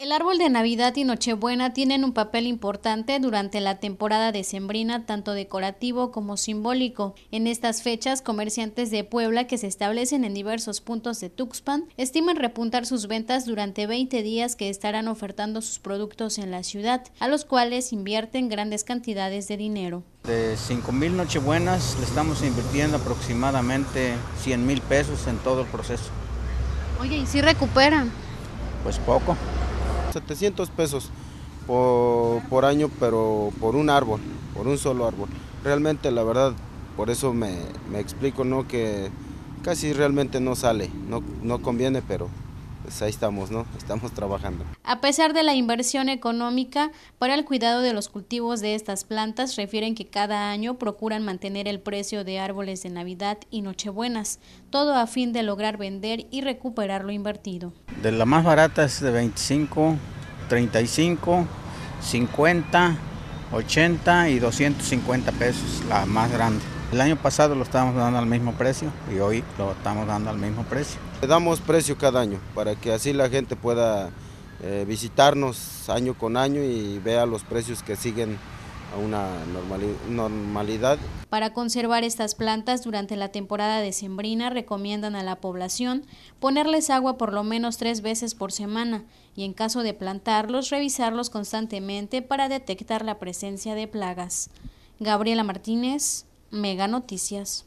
El árbol de Navidad y Nochebuena tienen un papel importante durante la temporada decembrina, tanto decorativo como simbólico. En estas fechas, comerciantes de Puebla que se establecen en diversos puntos de Tuxpan estiman repuntar sus ventas durante 20 días que estarán ofertando sus productos en la ciudad, a los cuales invierten grandes cantidades de dinero. De 5 mil Nochebuenas le estamos invirtiendo aproximadamente 100 mil pesos en todo el proceso. Oye, ¿y si recuperan? Pues poco. 700 pesos por, año, pero por un árbol, por un solo árbol. Realmente, la verdad, por eso me, explico, ¿no? Que casi realmente no sale, no, no conviene, pero pues ahí estamos, ¿no? Estamos trabajando. A pesar de la inversión económica para el cuidado de los cultivos de estas plantas, refieren que cada año procuran mantener el precio de árboles de Navidad y Nochebuenas, todo a fin de lograr vender y recuperar lo invertido. De la más barata es de 25, 35, 50, 80 y 250 pesos, la más grande. El año pasado lo estábamos dando al mismo precio y hoy lo estamos dando al mismo precio. Le damos precio cada año para que así la gente pueda eh, visitarnos año con año y vea los precios que siguen a una normalidad. Para conservar estas plantas durante la temporada decembrina recomiendan a la población ponerles agua por lo menos tres veces por semana y en caso de plantarlos revisarlos constantemente para detectar la presencia de plagas. Gabriela Martínez, Mega Noticias.